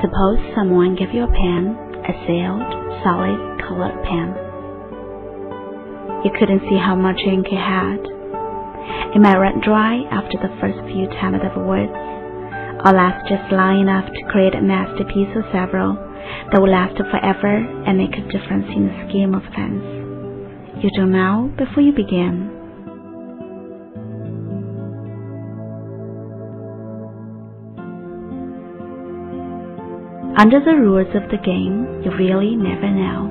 Suppose someone gave you a pen, a sealed, solid, colored pen. You couldn't see how much ink it had. It might run dry after the first few tentative words, or last just long enough to create a masterpiece or several that will last forever and make a difference in the scheme of things. You don't know before you begin. Under the rules of the game, you really never know.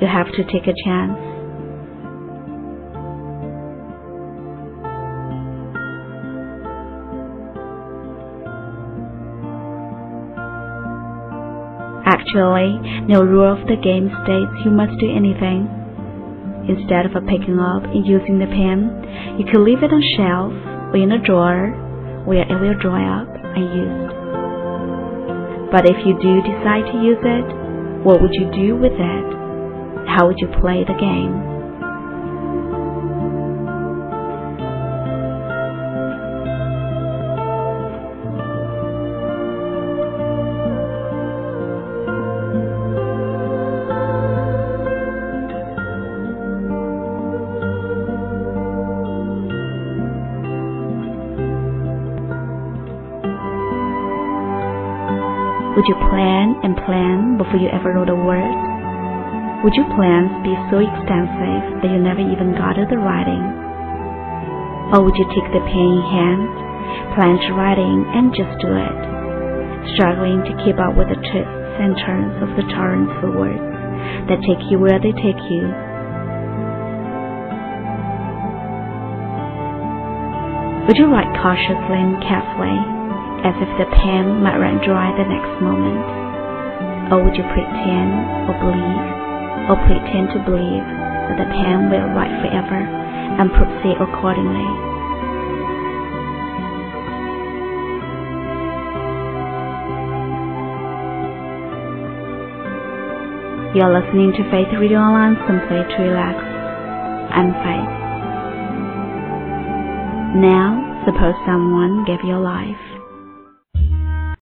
You have to take a chance. Actually, no rule of the game states you must do anything. Instead of picking up and using the pen, you could leave it on shelf or in a drawer where it will dry up unused. But if you do decide to use it, what would you do with it? How would you play the game? Would you plan and plan before you ever wrote a word? Would your plans be so extensive that you never even got to the writing? Or would you take the pen in hand, plan to writing, and just do it, struggling to keep up with the twists and turns of the torrents of words that take you where they take you? Would you write cautiously and carefully? As if the pen might run dry the next moment? Or would you pretend or believe, or pretend to believe that the pen will write forever and proceed accordingly? You're listening to Faith Radio Online simply to relax. I'm Faith. Now, suppose someone gave you life.